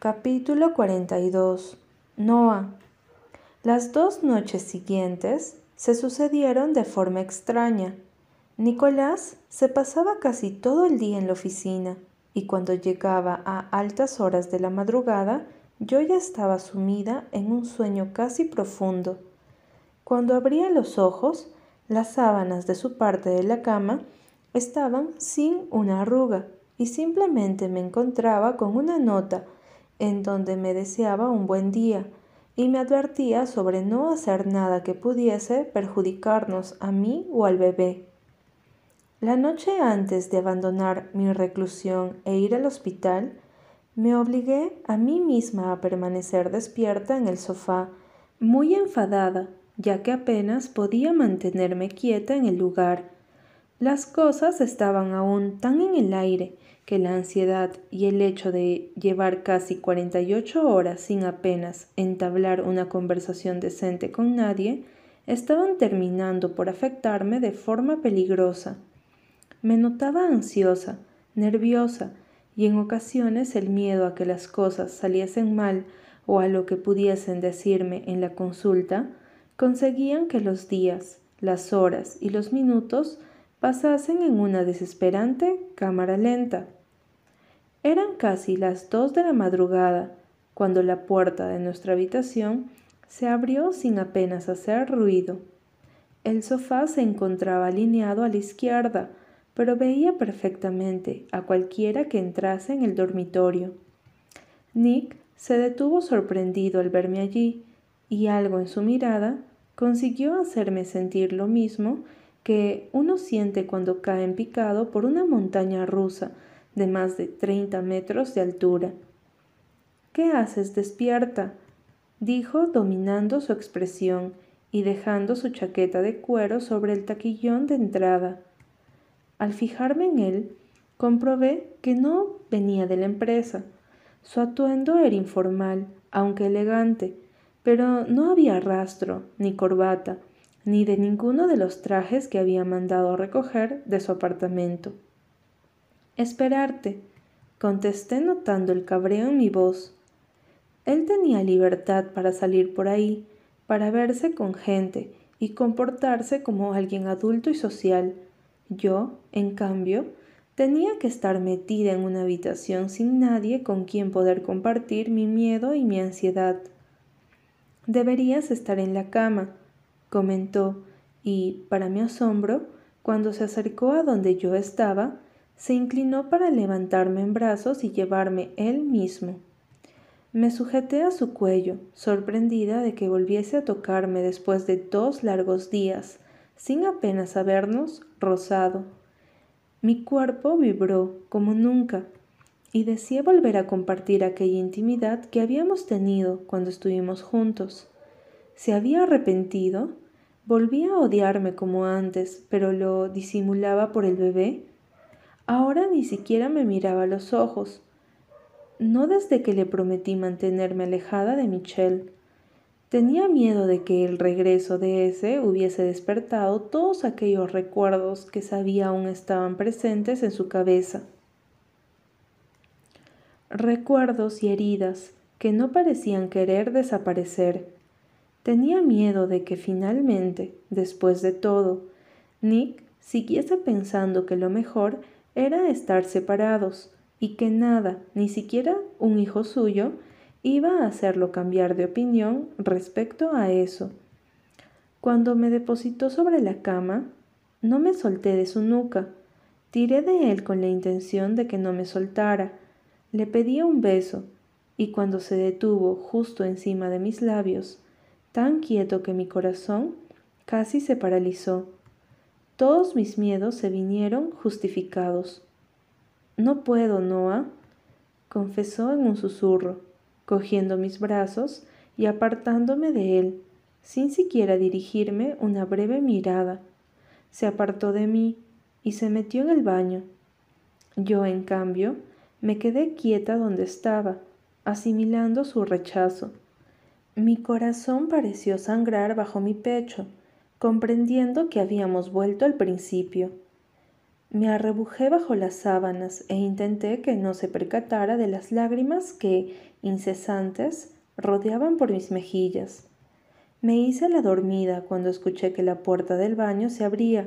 Capítulo 42 Noah Las dos noches siguientes se sucedieron de forma extraña. Nicolás se pasaba casi todo el día en la oficina y cuando llegaba a altas horas de la madrugada yo ya estaba sumida en un sueño casi profundo. Cuando abría los ojos, las sábanas de su parte de la cama estaban sin una arruga y simplemente me encontraba con una nota en donde me deseaba un buen día y me advertía sobre no hacer nada que pudiese perjudicarnos a mí o al bebé. La noche antes de abandonar mi reclusión e ir al hospital, me obligué a mí misma a permanecer despierta en el sofá, muy enfadada, ya que apenas podía mantenerme quieta en el lugar. Las cosas estaban aún tan en el aire que la ansiedad y el hecho de llevar casi 48 horas sin apenas entablar una conversación decente con nadie estaban terminando por afectarme de forma peligrosa. Me notaba ansiosa, nerviosa, y en ocasiones el miedo a que las cosas saliesen mal o a lo que pudiesen decirme en la consulta conseguían que los días, las horas y los minutos pasasen en una desesperante cámara lenta. Eran casi las dos de la madrugada cuando la puerta de nuestra habitación se abrió sin apenas hacer ruido. El sofá se encontraba alineado a la izquierda, pero veía perfectamente a cualquiera que entrase en el dormitorio. Nick se detuvo sorprendido al verme allí, y algo en su mirada consiguió hacerme sentir lo mismo que uno siente cuando cae en picado por una montaña rusa de más de treinta metros de altura. ¿Qué haces despierta? dijo dominando su expresión y dejando su chaqueta de cuero sobre el taquillón de entrada. Al fijarme en él, comprobé que no venía de la empresa. Su atuendo era informal, aunque elegante, pero no había rastro, ni corbata, ni de ninguno de los trajes que había mandado recoger de su apartamento. Esperarte, contesté notando el cabreo en mi voz. Él tenía libertad para salir por ahí, para verse con gente y comportarse como alguien adulto y social. Yo, en cambio, tenía que estar metida en una habitación sin nadie con quien poder compartir mi miedo y mi ansiedad. Deberías estar en la cama, comentó, y, para mi asombro, cuando se acercó a donde yo estaba, se inclinó para levantarme en brazos y llevarme él mismo. Me sujeté a su cuello, sorprendida de que volviese a tocarme después de dos largos días, sin apenas habernos rozado. Mi cuerpo vibró como nunca y deseé volver a compartir aquella intimidad que habíamos tenido cuando estuvimos juntos. ¿Se había arrepentido? Volvía a odiarme como antes, pero lo disimulaba por el bebé. Ahora ni siquiera me miraba a los ojos. No desde que le prometí mantenerme alejada de Michelle. Tenía miedo de que el regreso de ese hubiese despertado todos aquellos recuerdos que sabía aún estaban presentes en su cabeza. Recuerdos y heridas que no parecían querer desaparecer. Tenía miedo de que finalmente, después de todo, Nick siguiese pensando que lo mejor era estar separados y que nada, ni siquiera un hijo suyo, iba a hacerlo cambiar de opinión respecto a eso. Cuando me depositó sobre la cama, no me solté de su nuca. Tiré de él con la intención de que no me soltara. Le pedí un beso, y cuando se detuvo justo encima de mis labios, tan quieto que mi corazón casi se paralizó, todos mis miedos se vinieron justificados. No puedo, Noah, confesó en un susurro, cogiendo mis brazos y apartándome de él, sin siquiera dirigirme una breve mirada. Se apartó de mí y se metió en el baño. Yo, en cambio, me quedé quieta donde estaba, asimilando su rechazo. Mi corazón pareció sangrar bajo mi pecho comprendiendo que habíamos vuelto al principio. Me arrebujé bajo las sábanas e intenté que no se percatara de las lágrimas que, incesantes, rodeaban por mis mejillas. Me hice la dormida cuando escuché que la puerta del baño se abría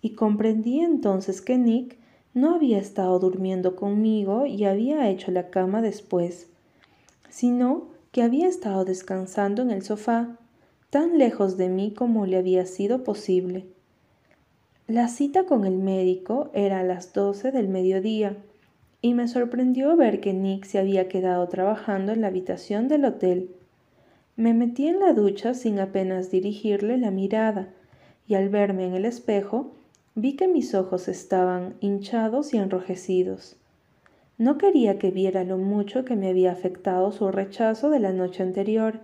y comprendí entonces que Nick no había estado durmiendo conmigo y había hecho la cama después, sino que había estado descansando en el sofá, tan lejos de mí como le había sido posible. La cita con el médico era a las doce del mediodía, y me sorprendió ver que Nick se había quedado trabajando en la habitación del hotel. Me metí en la ducha sin apenas dirigirle la mirada, y al verme en el espejo vi que mis ojos estaban hinchados y enrojecidos. No quería que viera lo mucho que me había afectado su rechazo de la noche anterior,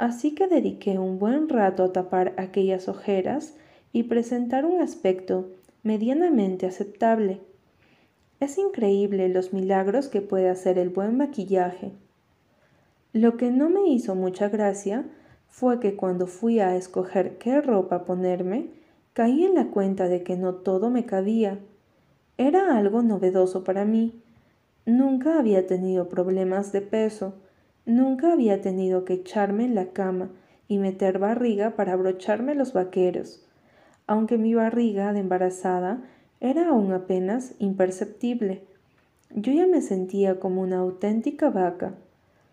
así que dediqué un buen rato a tapar aquellas ojeras y presentar un aspecto medianamente aceptable. Es increíble los milagros que puede hacer el buen maquillaje. Lo que no me hizo mucha gracia fue que cuando fui a escoger qué ropa ponerme, caí en la cuenta de que no todo me cabía. Era algo novedoso para mí. Nunca había tenido problemas de peso, nunca había tenido que echarme en la cama y meter barriga para abrocharme los vaqueros, aunque mi barriga de embarazada era aún apenas imperceptible. Yo ya me sentía como una auténtica vaca.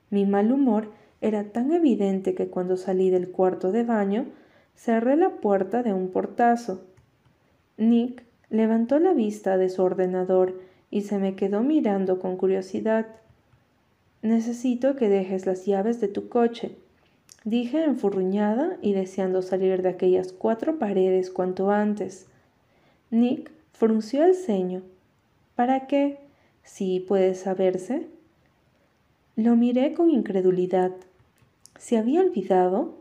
Mi mal humor era tan evidente que cuando salí del cuarto de baño cerré la puerta de un portazo. Nick levantó la vista de su ordenador y se me quedó mirando con curiosidad. Necesito que dejes las llaves de tu coche, dije enfurruñada y deseando salir de aquellas cuatro paredes cuanto antes. Nick frunció el ceño. ¿Para qué? Si puede saberse. Lo miré con incredulidad. ¿Se había olvidado?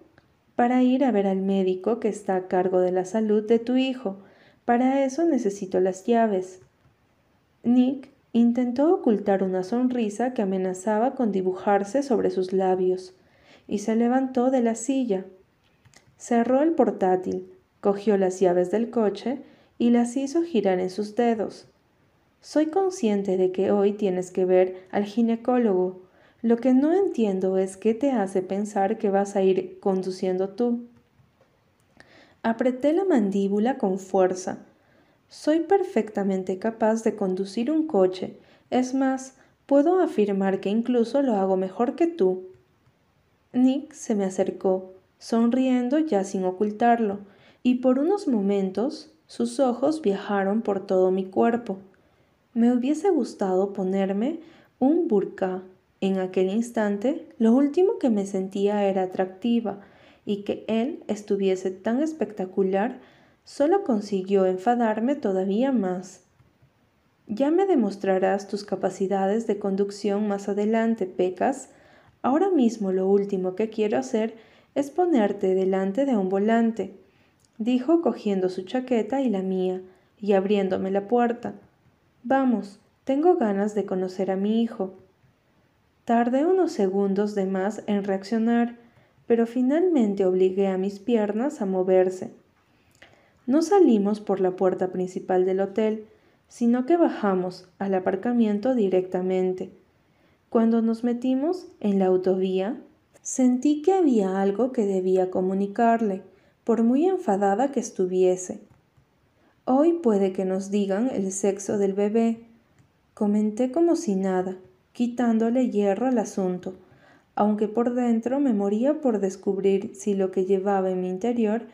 Para ir a ver al médico que está a cargo de la salud de tu hijo. Para eso necesito las llaves. Nick intentó ocultar una sonrisa que amenazaba con dibujarse sobre sus labios, y se levantó de la silla. Cerró el portátil, cogió las llaves del coche y las hizo girar en sus dedos. Soy consciente de que hoy tienes que ver al ginecólogo, lo que no entiendo es qué te hace pensar que vas a ir conduciendo tú. Apreté la mandíbula con fuerza. Soy perfectamente capaz de conducir un coche. Es más, puedo afirmar que incluso lo hago mejor que tú. Nick se me acercó, sonriendo ya sin ocultarlo, y por unos momentos sus ojos viajaron por todo mi cuerpo. Me hubiese gustado ponerme un burka en aquel instante, lo último que me sentía era atractiva, y que él estuviese tan espectacular solo consiguió enfadarme todavía más. Ya me demostrarás tus capacidades de conducción más adelante, Pecas. Ahora mismo lo último que quiero hacer es ponerte delante de un volante, dijo cogiendo su chaqueta y la mía, y abriéndome la puerta. Vamos, tengo ganas de conocer a mi hijo. Tardé unos segundos de más en reaccionar, pero finalmente obligué a mis piernas a moverse. No salimos por la puerta principal del hotel, sino que bajamos al aparcamiento directamente. Cuando nos metimos en la autovía, sentí que había algo que debía comunicarle, por muy enfadada que estuviese. Hoy puede que nos digan el sexo del bebé. Comenté como si nada, quitándole hierro al asunto, aunque por dentro me moría por descubrir si lo que llevaba en mi interior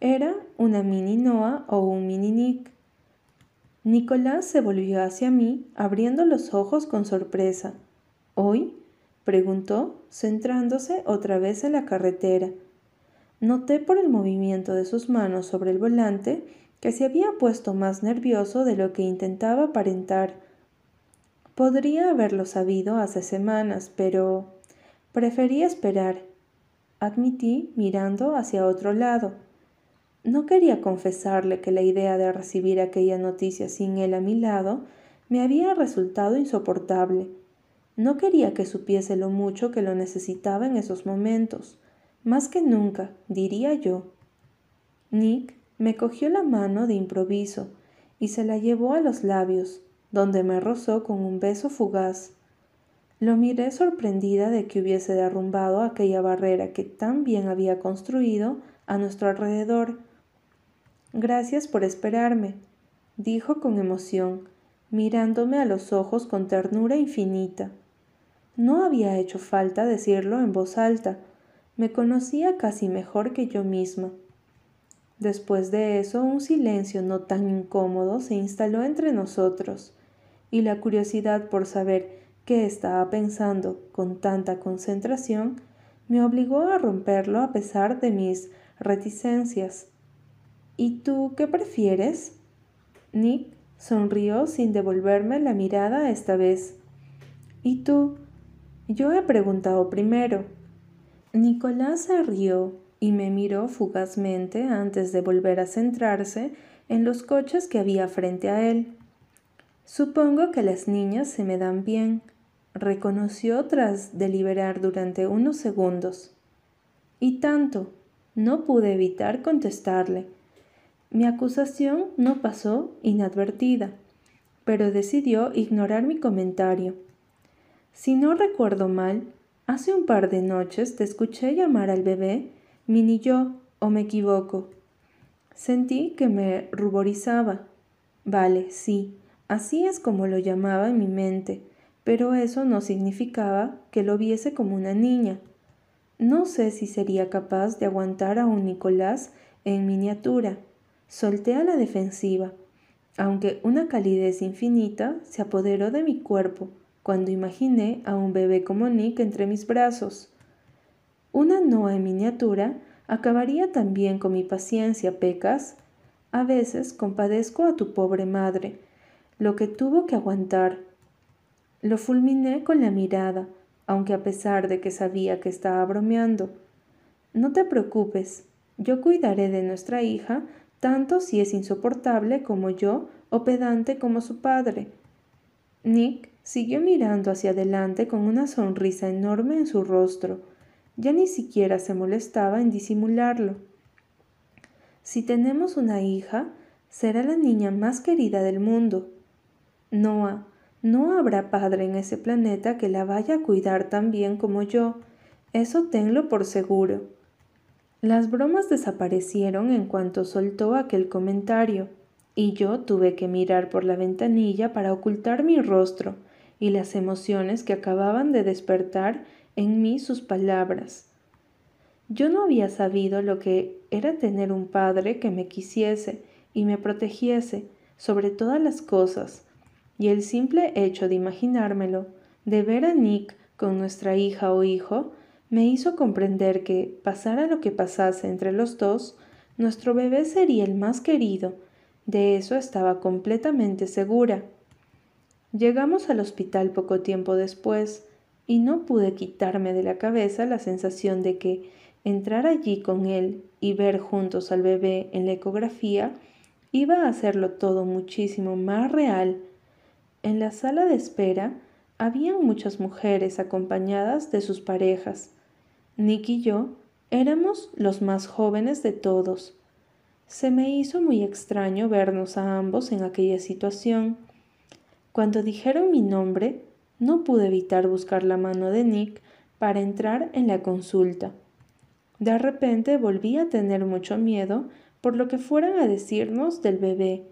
era una mini Noah o un mini Nick. Nicolás se volvió hacia mí, abriendo los ojos con sorpresa. ¿Hoy? preguntó, centrándose otra vez en la carretera. Noté por el movimiento de sus manos sobre el volante que se había puesto más nervioso de lo que intentaba aparentar. Podría haberlo sabido hace semanas, pero preferí esperar, admití mirando hacia otro lado. No quería confesarle que la idea de recibir aquella noticia sin él a mi lado me había resultado insoportable. No quería que supiese lo mucho que lo necesitaba en esos momentos, más que nunca, diría yo. Nick me cogió la mano de improviso y se la llevó a los labios, donde me rozó con un beso fugaz. Lo miré sorprendida de que hubiese derrumbado aquella barrera que tan bien había construido a nuestro alrededor. Gracias por esperarme, dijo con emoción, mirándome a los ojos con ternura infinita. No había hecho falta decirlo en voz alta, me conocía casi mejor que yo misma. Después de eso, un silencio no tan incómodo se instaló entre nosotros, y la curiosidad por saber qué estaba pensando con tanta concentración me obligó a romperlo a pesar de mis reticencias. ¿Y tú qué prefieres? Nick sonrió sin devolverme la mirada esta vez. ¿Y tú? Yo he preguntado primero. Nicolás se rió y me miró fugazmente antes de volver a centrarse en los coches que había frente a él. Supongo que las niñas se me dan bien, reconoció tras deliberar durante unos segundos. Y tanto, no pude evitar contestarle. Mi acusación no pasó inadvertida, pero decidió ignorar mi comentario. Si no recuerdo mal, hace un par de noches te escuché llamar al bebé mini yo, o me equivoco. Sentí que me ruborizaba. Vale, sí, así es como lo llamaba en mi mente, pero eso no significaba que lo viese como una niña. No sé si sería capaz de aguantar a un Nicolás en miniatura. Solté a la defensiva, aunque una calidez infinita se apoderó de mi cuerpo cuando imaginé a un bebé como Nick entre mis brazos. Una Noa en miniatura acabaría también con mi paciencia, Pecas. A veces compadezco a tu pobre madre, lo que tuvo que aguantar. Lo fulminé con la mirada, aunque a pesar de que sabía que estaba bromeando. No te preocupes, yo cuidaré de nuestra hija tanto si es insoportable como yo o pedante como su padre. Nick Siguió mirando hacia adelante con una sonrisa enorme en su rostro. Ya ni siquiera se molestaba en disimularlo. Si tenemos una hija, será la niña más querida del mundo. Noah, no habrá padre en ese planeta que la vaya a cuidar tan bien como yo. Eso tenlo por seguro. Las bromas desaparecieron en cuanto soltó aquel comentario, y yo tuve que mirar por la ventanilla para ocultar mi rostro y las emociones que acababan de despertar en mí sus palabras. Yo no había sabido lo que era tener un padre que me quisiese y me protegiese sobre todas las cosas, y el simple hecho de imaginármelo, de ver a Nick con nuestra hija o hijo, me hizo comprender que, pasara lo que pasase entre los dos, nuestro bebé sería el más querido, de eso estaba completamente segura. Llegamos al hospital poco tiempo después y no pude quitarme de la cabeza la sensación de que entrar allí con él y ver juntos al bebé en la ecografía iba a hacerlo todo muchísimo más real. En la sala de espera habían muchas mujeres acompañadas de sus parejas. Nick y yo éramos los más jóvenes de todos. Se me hizo muy extraño vernos a ambos en aquella situación cuando dijeron mi nombre, no pude evitar buscar la mano de Nick para entrar en la consulta. De repente volví a tener mucho miedo por lo que fueran a decirnos del bebé,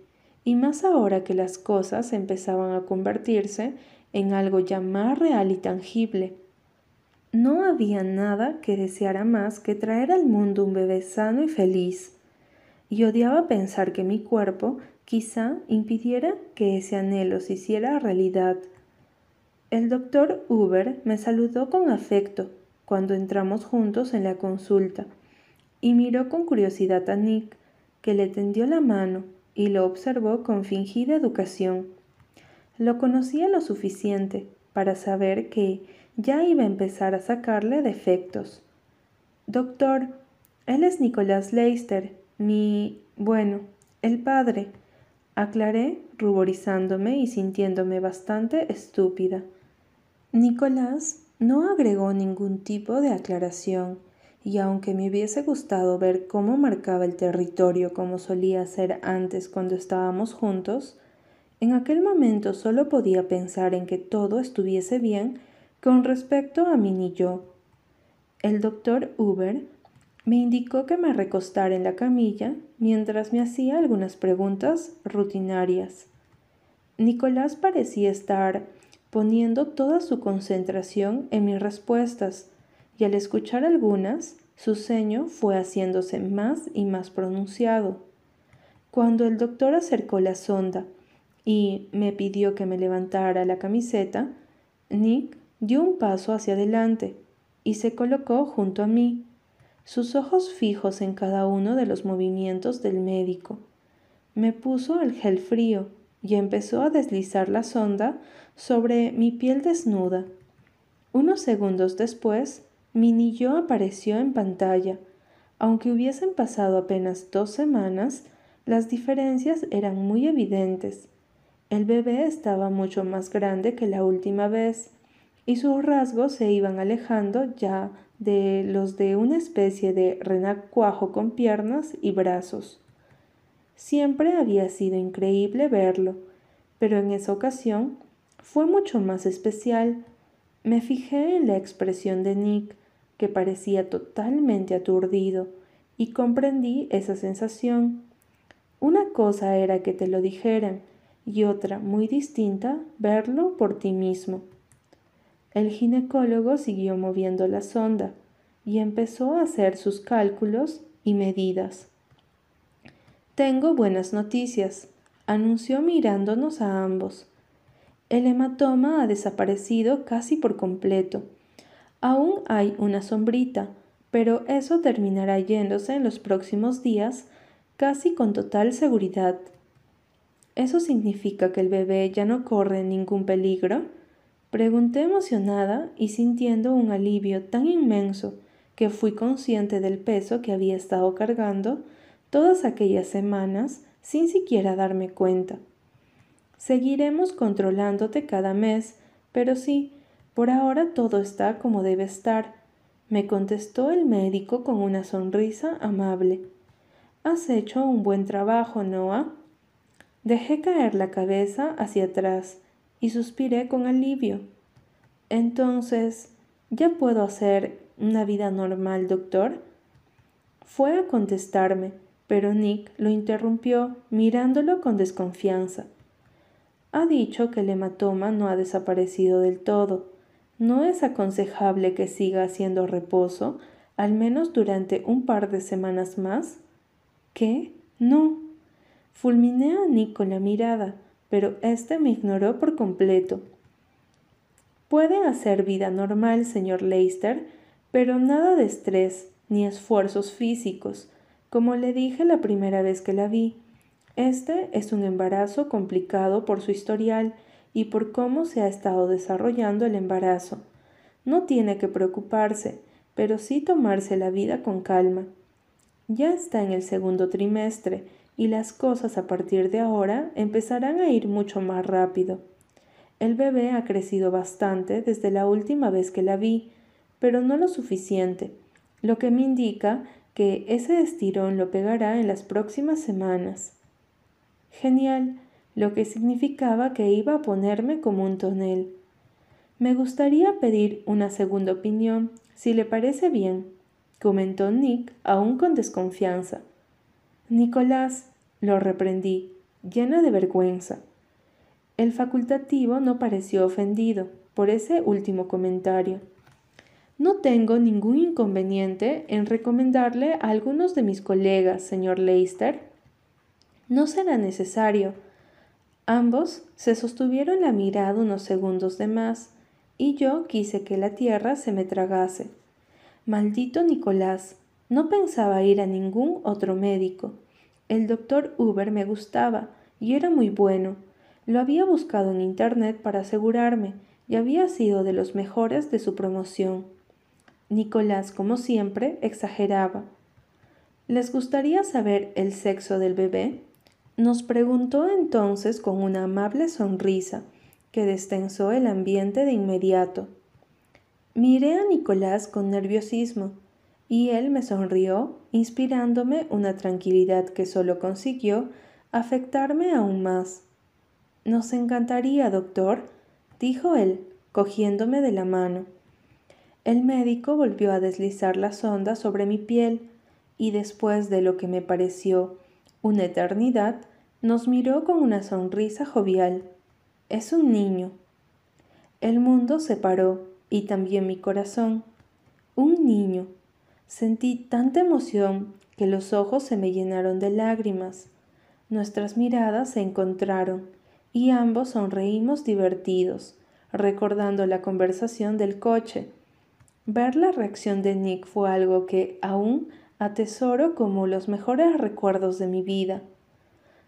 y más ahora que las cosas empezaban a convertirse en algo ya más real y tangible. No había nada que deseara más que traer al mundo un bebé sano y feliz, y odiaba pensar que mi cuerpo quizá impidiera que ese anhelo se hiciera realidad. El doctor Uber me saludó con afecto cuando entramos juntos en la consulta y miró con curiosidad a Nick, que le tendió la mano y lo observó con fingida educación. Lo conocía lo suficiente para saber que ya iba a empezar a sacarle defectos. Doctor, él es Nicolás Leister, mi... bueno, el padre aclaré, ruborizándome y sintiéndome bastante estúpida. Nicolás no agregó ningún tipo de aclaración, y aunque me hubiese gustado ver cómo marcaba el territorio como solía hacer antes cuando estábamos juntos, en aquel momento solo podía pensar en que todo estuviese bien con respecto a mí ni yo. El doctor Uber me indicó que me recostara en la camilla mientras me hacía algunas preguntas rutinarias. Nicolás parecía estar poniendo toda su concentración en mis respuestas, y al escuchar algunas, su ceño fue haciéndose más y más pronunciado. Cuando el doctor acercó la sonda y me pidió que me levantara la camiseta, Nick dio un paso hacia adelante y se colocó junto a mí, sus ojos fijos en cada uno de los movimientos del médico. Me puso el gel frío y empezó a deslizar la sonda sobre mi piel desnuda. Unos segundos después, mi niño apareció en pantalla. Aunque hubiesen pasado apenas dos semanas, las diferencias eran muy evidentes. El bebé estaba mucho más grande que la última vez, y sus rasgos se iban alejando ya de los de una especie de renacuajo con piernas y brazos. Siempre había sido increíble verlo, pero en esa ocasión fue mucho más especial. Me fijé en la expresión de Nick, que parecía totalmente aturdido, y comprendí esa sensación. Una cosa era que te lo dijeran, y otra muy distinta verlo por ti mismo. El ginecólogo siguió moviendo la sonda y empezó a hacer sus cálculos y medidas. Tengo buenas noticias, anunció mirándonos a ambos. El hematoma ha desaparecido casi por completo. Aún hay una sombrita, pero eso terminará yéndose en los próximos días casi con total seguridad. ¿Eso significa que el bebé ya no corre ningún peligro? Pregunté emocionada y sintiendo un alivio tan inmenso que fui consciente del peso que había estado cargando todas aquellas semanas sin siquiera darme cuenta. Seguiremos controlándote cada mes, pero sí, por ahora todo está como debe estar, me contestó el médico con una sonrisa amable. Has hecho un buen trabajo, Noah. Dejé caer la cabeza hacia atrás y suspiré con alivio. Entonces, ¿ya puedo hacer una vida normal, doctor? Fue a contestarme, pero Nick lo interrumpió mirándolo con desconfianza. Ha dicho que el hematoma no ha desaparecido del todo. ¿No es aconsejable que siga haciendo reposo, al menos durante un par de semanas más? ¿Qué? No. Fulminé a Nick con la mirada pero éste me ignoró por completo. Puede hacer vida normal, señor Leicester, pero nada de estrés ni esfuerzos físicos, como le dije la primera vez que la vi. Este es un embarazo complicado por su historial y por cómo se ha estado desarrollando el embarazo. No tiene que preocuparse, pero sí tomarse la vida con calma. Ya está en el segundo trimestre y las cosas a partir de ahora empezarán a ir mucho más rápido. El bebé ha crecido bastante desde la última vez que la vi, pero no lo suficiente, lo que me indica que ese estirón lo pegará en las próximas semanas. Genial, lo que significaba que iba a ponerme como un tonel. Me gustaría pedir una segunda opinión, si le parece bien, comentó Nick aún con desconfianza. Nicolás, lo reprendí, llena de vergüenza. El facultativo no pareció ofendido por ese último comentario. No tengo ningún inconveniente en recomendarle a algunos de mis colegas, señor Leicester. No será necesario. Ambos se sostuvieron la mirada unos segundos de más, y yo quise que la tierra se me tragase. Maldito Nicolás, no pensaba ir a ningún otro médico. El doctor Uber me gustaba y era muy bueno. Lo había buscado en Internet para asegurarme y había sido de los mejores de su promoción. Nicolás, como siempre, exageraba. ¿Les gustaría saber el sexo del bebé? Nos preguntó entonces con una amable sonrisa que destensó el ambiente de inmediato. Miré a Nicolás con nerviosismo y él me sonrió, inspirándome una tranquilidad que solo consiguió afectarme aún más. Nos encantaría, doctor, dijo él, cogiéndome de la mano. El médico volvió a deslizar la sonda sobre mi piel y después de lo que me pareció una eternidad, nos miró con una sonrisa jovial. Es un niño. El mundo se paró y también mi corazón. Un niño. Sentí tanta emoción que los ojos se me llenaron de lágrimas. Nuestras miradas se encontraron y ambos sonreímos divertidos, recordando la conversación del coche. Ver la reacción de Nick fue algo que aún atesoro como los mejores recuerdos de mi vida.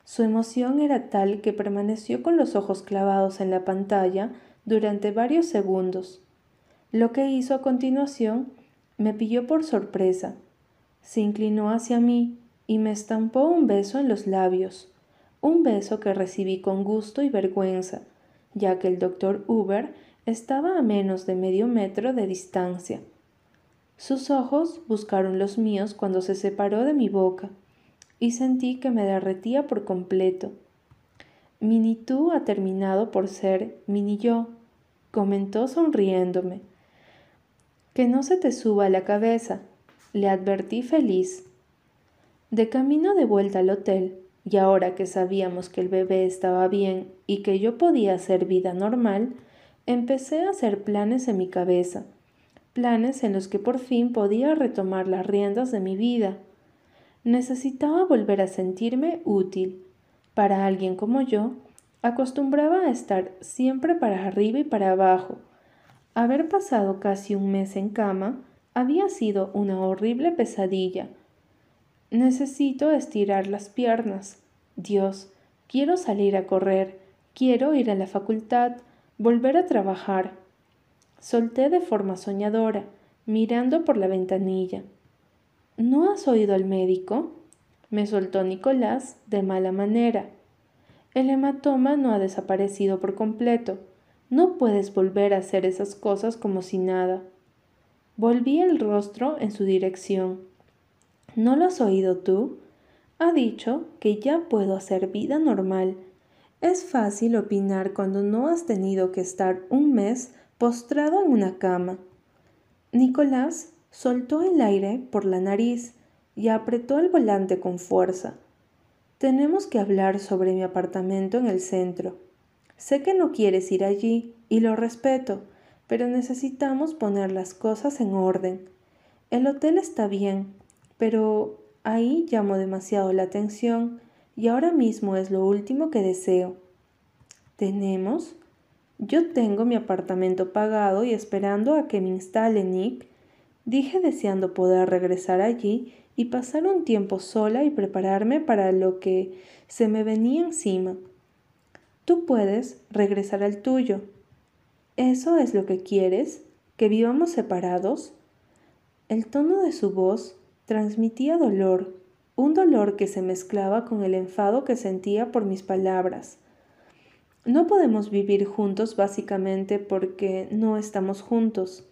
Su emoción era tal que permaneció con los ojos clavados en la pantalla durante varios segundos. Lo que hizo a continuación me pilló por sorpresa. Se inclinó hacia mí y me estampó un beso en los labios, un beso que recibí con gusto y vergüenza, ya que el doctor Uber estaba a menos de medio metro de distancia. Sus ojos buscaron los míos cuando se separó de mi boca y sentí que me derretía por completo. Mini tú ha terminado por ser mini yo, comentó sonriéndome. Que no se te suba a la cabeza, le advertí feliz. De camino de vuelta al hotel, y ahora que sabíamos que el bebé estaba bien y que yo podía hacer vida normal, empecé a hacer planes en mi cabeza, planes en los que por fin podía retomar las riendas de mi vida. Necesitaba volver a sentirme útil. Para alguien como yo, acostumbraba a estar siempre para arriba y para abajo. Haber pasado casi un mes en cama había sido una horrible pesadilla. Necesito estirar las piernas. Dios, quiero salir a correr, quiero ir a la facultad, volver a trabajar. Solté de forma soñadora, mirando por la ventanilla. ¿No has oído al médico? me soltó Nicolás de mala manera. El hematoma no ha desaparecido por completo. No puedes volver a hacer esas cosas como si nada. Volví el rostro en su dirección. ¿No lo has oído tú? Ha dicho que ya puedo hacer vida normal. Es fácil opinar cuando no has tenido que estar un mes postrado en una cama. Nicolás Soltó el aire por la nariz y apretó el volante con fuerza. Tenemos que hablar sobre mi apartamento en el centro. Sé que no quieres ir allí y lo respeto, pero necesitamos poner las cosas en orden. El hotel está bien, pero ahí llamo demasiado la atención y ahora mismo es lo último que deseo. ¿Tenemos? Yo tengo mi apartamento pagado y esperando a que me instale Nick Dije deseando poder regresar allí y pasar un tiempo sola y prepararme para lo que se me venía encima. Tú puedes regresar al tuyo. ¿Eso es lo que quieres? ¿Que vivamos separados? El tono de su voz transmitía dolor, un dolor que se mezclaba con el enfado que sentía por mis palabras. No podemos vivir juntos básicamente porque no estamos juntos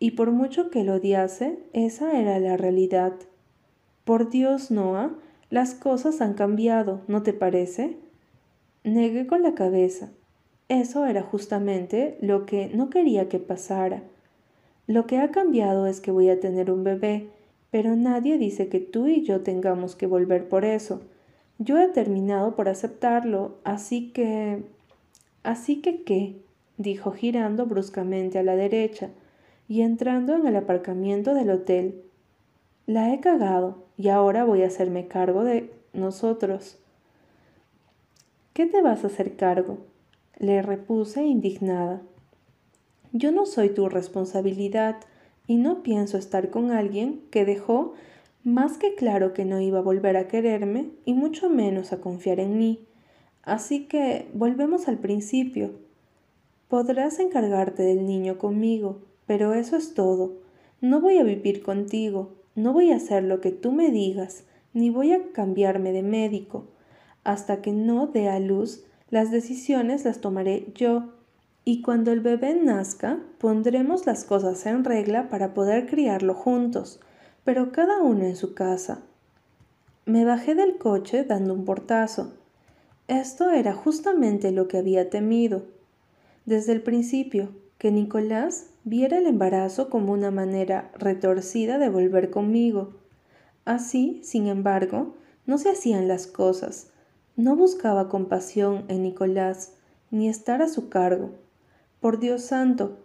y por mucho que lo odiase, esa era la realidad. Por Dios, Noah, las cosas han cambiado, ¿no te parece? Negué con la cabeza. Eso era justamente lo que no quería que pasara. Lo que ha cambiado es que voy a tener un bebé, pero nadie dice que tú y yo tengamos que volver por eso. Yo he terminado por aceptarlo, así que... Así que qué, dijo girando bruscamente a la derecha y entrando en el aparcamiento del hotel. La he cagado y ahora voy a hacerme cargo de nosotros. ¿Qué te vas a hacer cargo? le repuse indignada. Yo no soy tu responsabilidad y no pienso estar con alguien que dejó más que claro que no iba a volver a quererme y mucho menos a confiar en mí. Así que volvemos al principio. Podrás encargarte del niño conmigo, pero eso es todo. No voy a vivir contigo, no voy a hacer lo que tú me digas, ni voy a cambiarme de médico. Hasta que no dé a luz, las decisiones las tomaré yo. Y cuando el bebé nazca, pondremos las cosas en regla para poder criarlo juntos. pero cada uno en su casa. Me bajé del coche dando un portazo. Esto era justamente lo que había temido. Desde el principio, que Nicolás viera el embarazo como una manera retorcida de volver conmigo. Así, sin embargo, no se hacían las cosas. No buscaba compasión en Nicolás, ni estar a su cargo. Por Dios santo,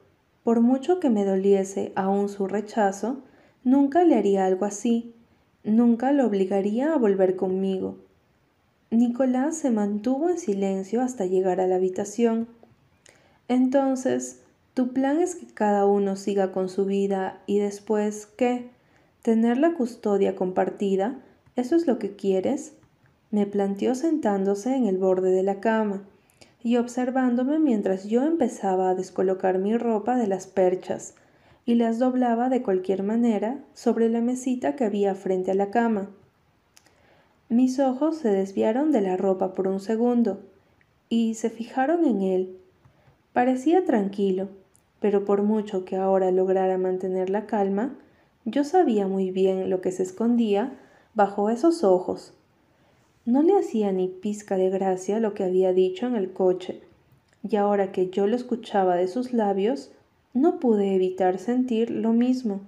por mucho que me doliese aún su rechazo, nunca le haría algo así, nunca lo obligaría a volver conmigo. Nicolás se mantuvo en silencio hasta llegar a la habitación. Entonces, tu plan es que cada uno siga con su vida y después, ¿qué? ¿Tener la custodia compartida? ¿Eso es lo que quieres? Me planteó sentándose en el borde de la cama y observándome mientras yo empezaba a descolocar mi ropa de las perchas y las doblaba de cualquier manera sobre la mesita que había frente a la cama. Mis ojos se desviaron de la ropa por un segundo y se fijaron en él. Parecía tranquilo, pero por mucho que ahora lograra mantener la calma, yo sabía muy bien lo que se escondía bajo esos ojos no le hacía ni pizca de gracia lo que había dicho en el coche, y ahora que yo lo escuchaba de sus labios, no pude evitar sentir lo mismo.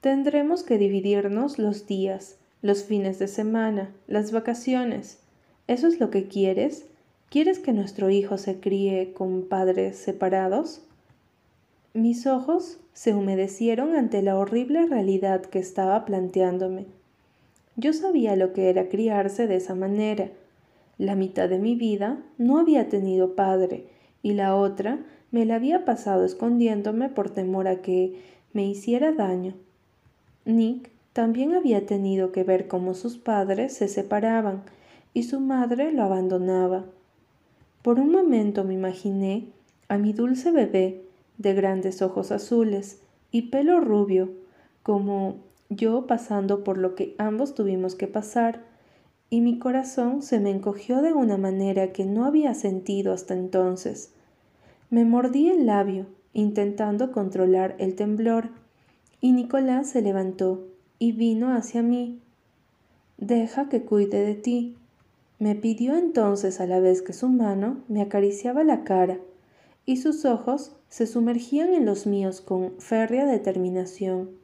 Tendremos que dividirnos los días, los fines de semana, las vacaciones. ¿Eso es lo que quieres? ¿Quieres que nuestro hijo se críe con padres separados? Mis ojos se humedecieron ante la horrible realidad que estaba planteándome. Yo sabía lo que era criarse de esa manera. La mitad de mi vida no había tenido padre y la otra me la había pasado escondiéndome por temor a que me hiciera daño. Nick también había tenido que ver cómo sus padres se separaban y su madre lo abandonaba. Por un momento me imaginé a mi dulce bebé de grandes ojos azules y pelo rubio, como yo pasando por lo que ambos tuvimos que pasar, y mi corazón se me encogió de una manera que no había sentido hasta entonces. Me mordí el labio, intentando controlar el temblor, y Nicolás se levantó y vino hacia mí. Deja que cuide de ti. Me pidió entonces a la vez que su mano me acariciaba la cara, y sus ojos se sumergían en los míos con férrea determinación.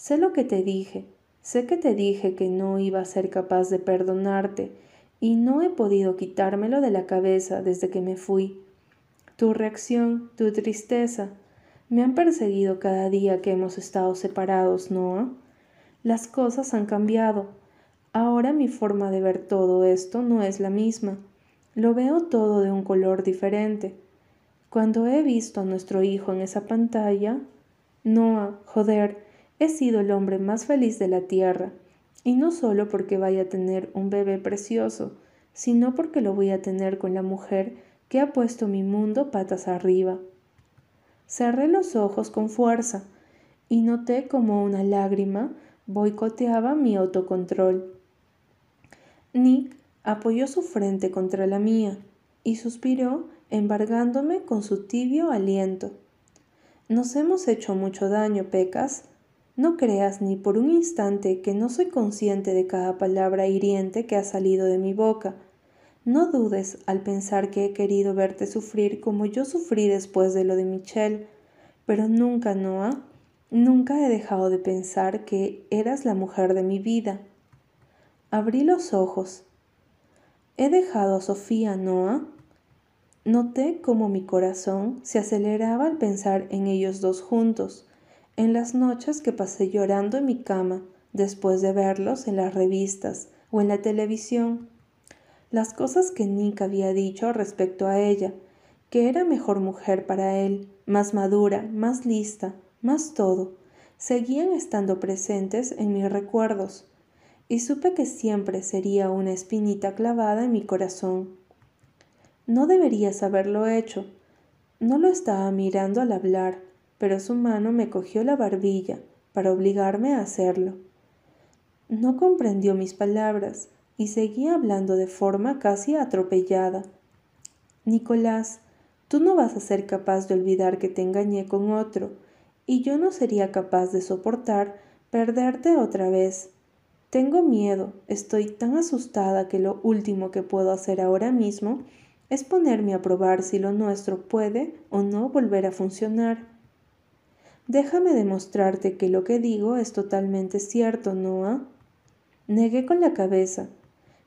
Sé lo que te dije, sé que te dije que no iba a ser capaz de perdonarte y no he podido quitármelo de la cabeza desde que me fui. Tu reacción, tu tristeza, me han perseguido cada día que hemos estado separados, ¿no? Las cosas han cambiado. Ahora mi forma de ver todo esto no es la misma. Lo veo todo de un color diferente. Cuando he visto a nuestro hijo en esa pantalla, Noah, joder, He sido el hombre más feliz de la tierra, y no solo porque vaya a tener un bebé precioso, sino porque lo voy a tener con la mujer que ha puesto mi mundo patas arriba. Cerré los ojos con fuerza y noté como una lágrima boicoteaba mi autocontrol. Nick apoyó su frente contra la mía y suspiró embargándome con su tibio aliento. Nos hemos hecho mucho daño, Pecas, no creas ni por un instante que no soy consciente de cada palabra hiriente que ha salido de mi boca. No dudes al pensar que he querido verte sufrir como yo sufrí después de lo de Michelle, pero nunca, Noah, nunca he dejado de pensar que eras la mujer de mi vida. Abrí los ojos. ¿He dejado a Sofía, Noah? Noté cómo mi corazón se aceleraba al pensar en ellos dos juntos en las noches que pasé llorando en mi cama después de verlos en las revistas o en la televisión. Las cosas que Nick había dicho respecto a ella, que era mejor mujer para él, más madura, más lista, más todo, seguían estando presentes en mis recuerdos, y supe que siempre sería una espinita clavada en mi corazón. No deberías haberlo hecho. No lo estaba mirando al hablar, pero su mano me cogió la barbilla para obligarme a hacerlo. No comprendió mis palabras y seguía hablando de forma casi atropellada. Nicolás, tú no vas a ser capaz de olvidar que te engañé con otro, y yo no sería capaz de soportar Perderte otra vez. Tengo miedo, estoy tan asustada que lo último que puedo hacer ahora mismo es ponerme a probar si lo nuestro puede o no volver a funcionar. Déjame demostrarte que lo que digo es totalmente cierto, Noah. Negué con la cabeza,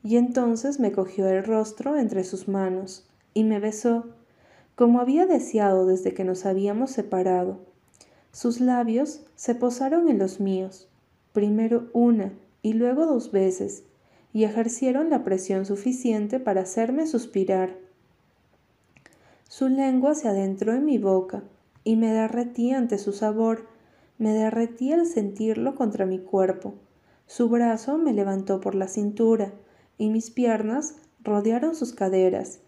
y entonces me cogió el rostro entre sus manos y me besó, como había deseado desde que nos habíamos separado. Sus labios se posaron en los míos, primero una y luego dos veces, y ejercieron la presión suficiente para hacerme suspirar. Su lengua se adentró en mi boca y me derretí ante su sabor, me derretí al sentirlo contra mi cuerpo. Su brazo me levantó por la cintura y mis piernas rodearon sus caderas.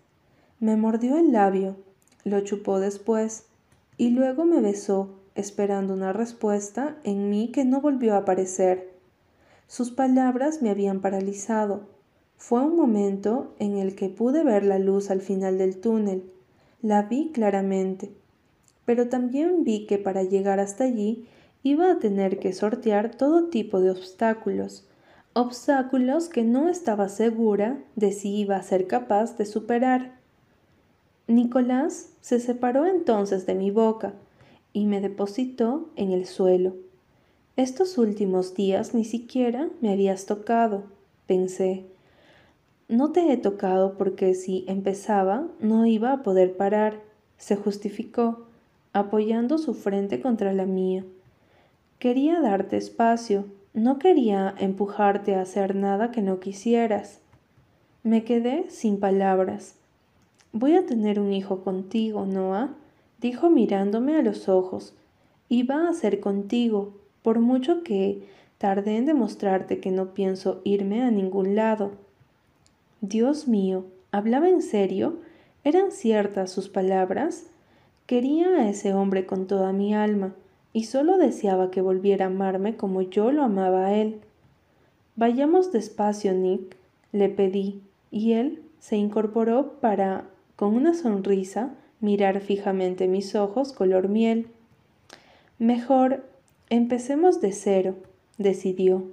Me mordió el labio, lo chupó después y luego me besó, esperando una respuesta en mí que no volvió a aparecer. Sus palabras me habían paralizado. Fue un momento en el que pude ver la luz al final del túnel la vi claramente, pero también vi que para llegar hasta allí iba a tener que sortear todo tipo de obstáculos, obstáculos que no estaba segura de si iba a ser capaz de superar. Nicolás se separó entonces de mi boca y me depositó en el suelo. Estos últimos días ni siquiera me habías tocado, pensé. No te he tocado porque si empezaba no iba a poder parar, se justificó, apoyando su frente contra la mía. Quería darte espacio, no quería empujarte a hacer nada que no quisieras. Me quedé sin palabras. Voy a tener un hijo contigo, Noah, dijo mirándome a los ojos. Iba a ser contigo, por mucho que tardé en demostrarte que no pienso irme a ningún lado. Dios mío, ¿hablaba en serio? ¿Eran ciertas sus palabras? Quería a ese hombre con toda mi alma, y solo deseaba que volviera a amarme como yo lo amaba a él. Vayamos despacio, Nick, le pedí, y él se incorporó para, con una sonrisa, mirar fijamente mis ojos color miel. Mejor, empecemos de cero, decidió.